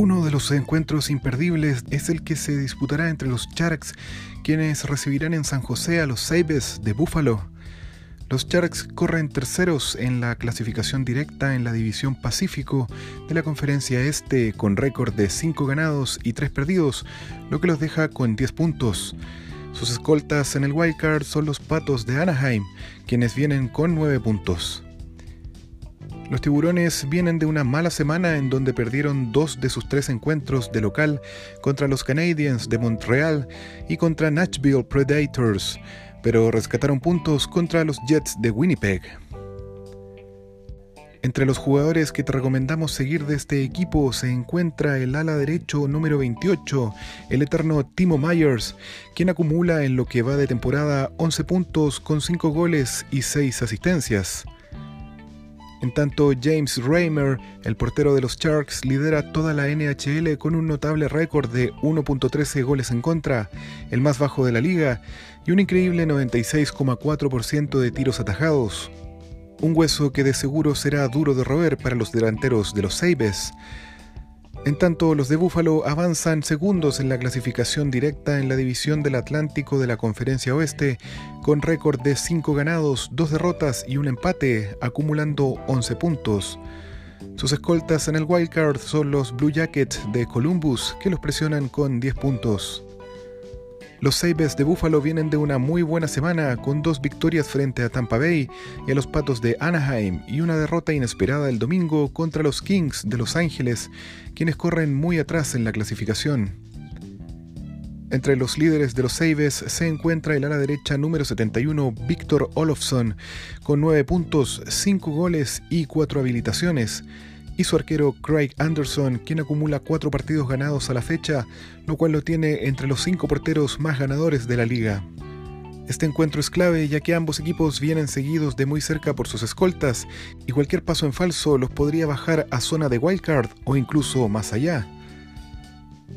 Uno de los encuentros imperdibles es el que se disputará entre los Sharks, quienes recibirán en San José a los Sabres de Buffalo. Los Sharks corren terceros en la clasificación directa en la División Pacífico de la Conferencia Este con récord de 5 ganados y 3 perdidos, lo que los deja con 10 puntos. Sus escoltas en el wildcard son los Patos de Anaheim, quienes vienen con 9 puntos. Los tiburones vienen de una mala semana en donde perdieron dos de sus tres encuentros de local contra los Canadiens de Montreal y contra Nashville Predators, pero rescataron puntos contra los Jets de Winnipeg. Entre los jugadores que te recomendamos seguir de este equipo se encuentra el ala derecho número 28, el eterno Timo Myers, quien acumula en lo que va de temporada 11 puntos con 5 goles y 6 asistencias. En tanto, James Raymer, el portero de los Sharks, lidera toda la NHL con un notable récord de 1.13 goles en contra, el más bajo de la liga, y un increíble 96,4% de tiros atajados. Un hueso que de seguro será duro de roer para los delanteros de los Sabres. En tanto, los de Búfalo avanzan segundos en la clasificación directa en la división del Atlántico de la Conferencia Oeste, con récord de 5 ganados, 2 derrotas y un empate, acumulando 11 puntos. Sus escoltas en el wildcard son los Blue Jackets de Columbus, que los presionan con 10 puntos. Los Sabres de Buffalo vienen de una muy buena semana con dos victorias frente a Tampa Bay y a los Patos de Anaheim y una derrota inesperada el domingo contra los Kings de Los Ángeles, quienes corren muy atrás en la clasificación. Entre los líderes de los Sabres se encuentra el ala derecha número 71 Víctor Olofsson con 9 puntos, 5 goles y 4 habilitaciones y su arquero Craig Anderson, quien acumula cuatro partidos ganados a la fecha, lo cual lo tiene entre los cinco porteros más ganadores de la liga. Este encuentro es clave ya que ambos equipos vienen seguidos de muy cerca por sus escoltas y cualquier paso en falso los podría bajar a zona de wildcard o incluso más allá.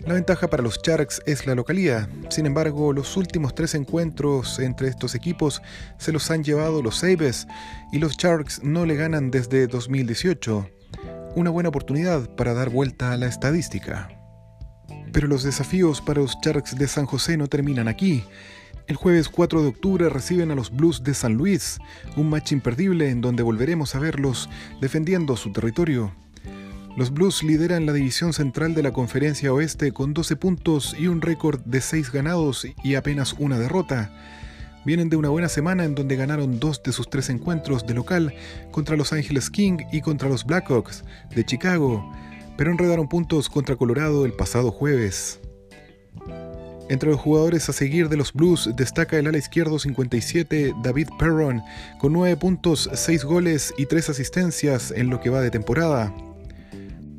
La ventaja para los Sharks es la localidad, sin embargo los últimos tres encuentros entre estos equipos se los han llevado los Sabres y los Sharks no le ganan desde 2018 una buena oportunidad para dar vuelta a la estadística. Pero los desafíos para los Sharks de San José no terminan aquí. El jueves 4 de octubre reciben a los Blues de San Luis, un match imperdible en donde volveremos a verlos defendiendo su territorio. Los Blues lideran la división central de la Conferencia Oeste con 12 puntos y un récord de 6 ganados y apenas una derrota. Vienen de una buena semana en donde ganaron dos de sus tres encuentros de local contra Los Angeles King y contra los Blackhawks de Chicago, pero enredaron puntos contra Colorado el pasado jueves. Entre los jugadores a seguir de los Blues destaca el ala izquierdo 57 David Perron con 9 puntos, 6 goles y 3 asistencias en lo que va de temporada.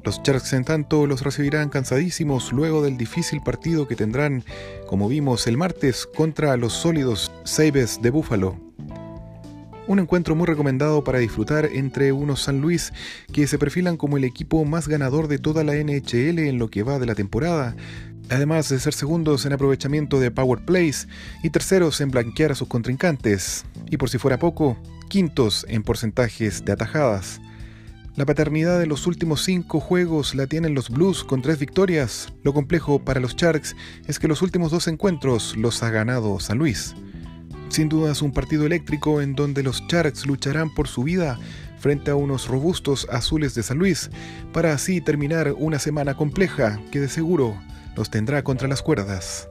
Los Sharks en tanto los recibirán cansadísimos luego del difícil partido que tendrán, como vimos el martes, contra los sólidos Sabres de Buffalo. Un encuentro muy recomendado para disfrutar entre unos San Luis que se perfilan como el equipo más ganador de toda la NHL en lo que va de la temporada, además de ser segundos en aprovechamiento de power plays y terceros en blanquear a sus contrincantes, y por si fuera poco, quintos en porcentajes de atajadas. La paternidad de los últimos cinco juegos la tienen los Blues con tres victorias. Lo complejo para los Sharks es que los últimos dos encuentros los ha ganado San Luis. Sin duda es un partido eléctrico en donde los Sharks lucharán por su vida frente a unos robustos azules de San Luis, para así terminar una semana compleja que de seguro los tendrá contra las cuerdas.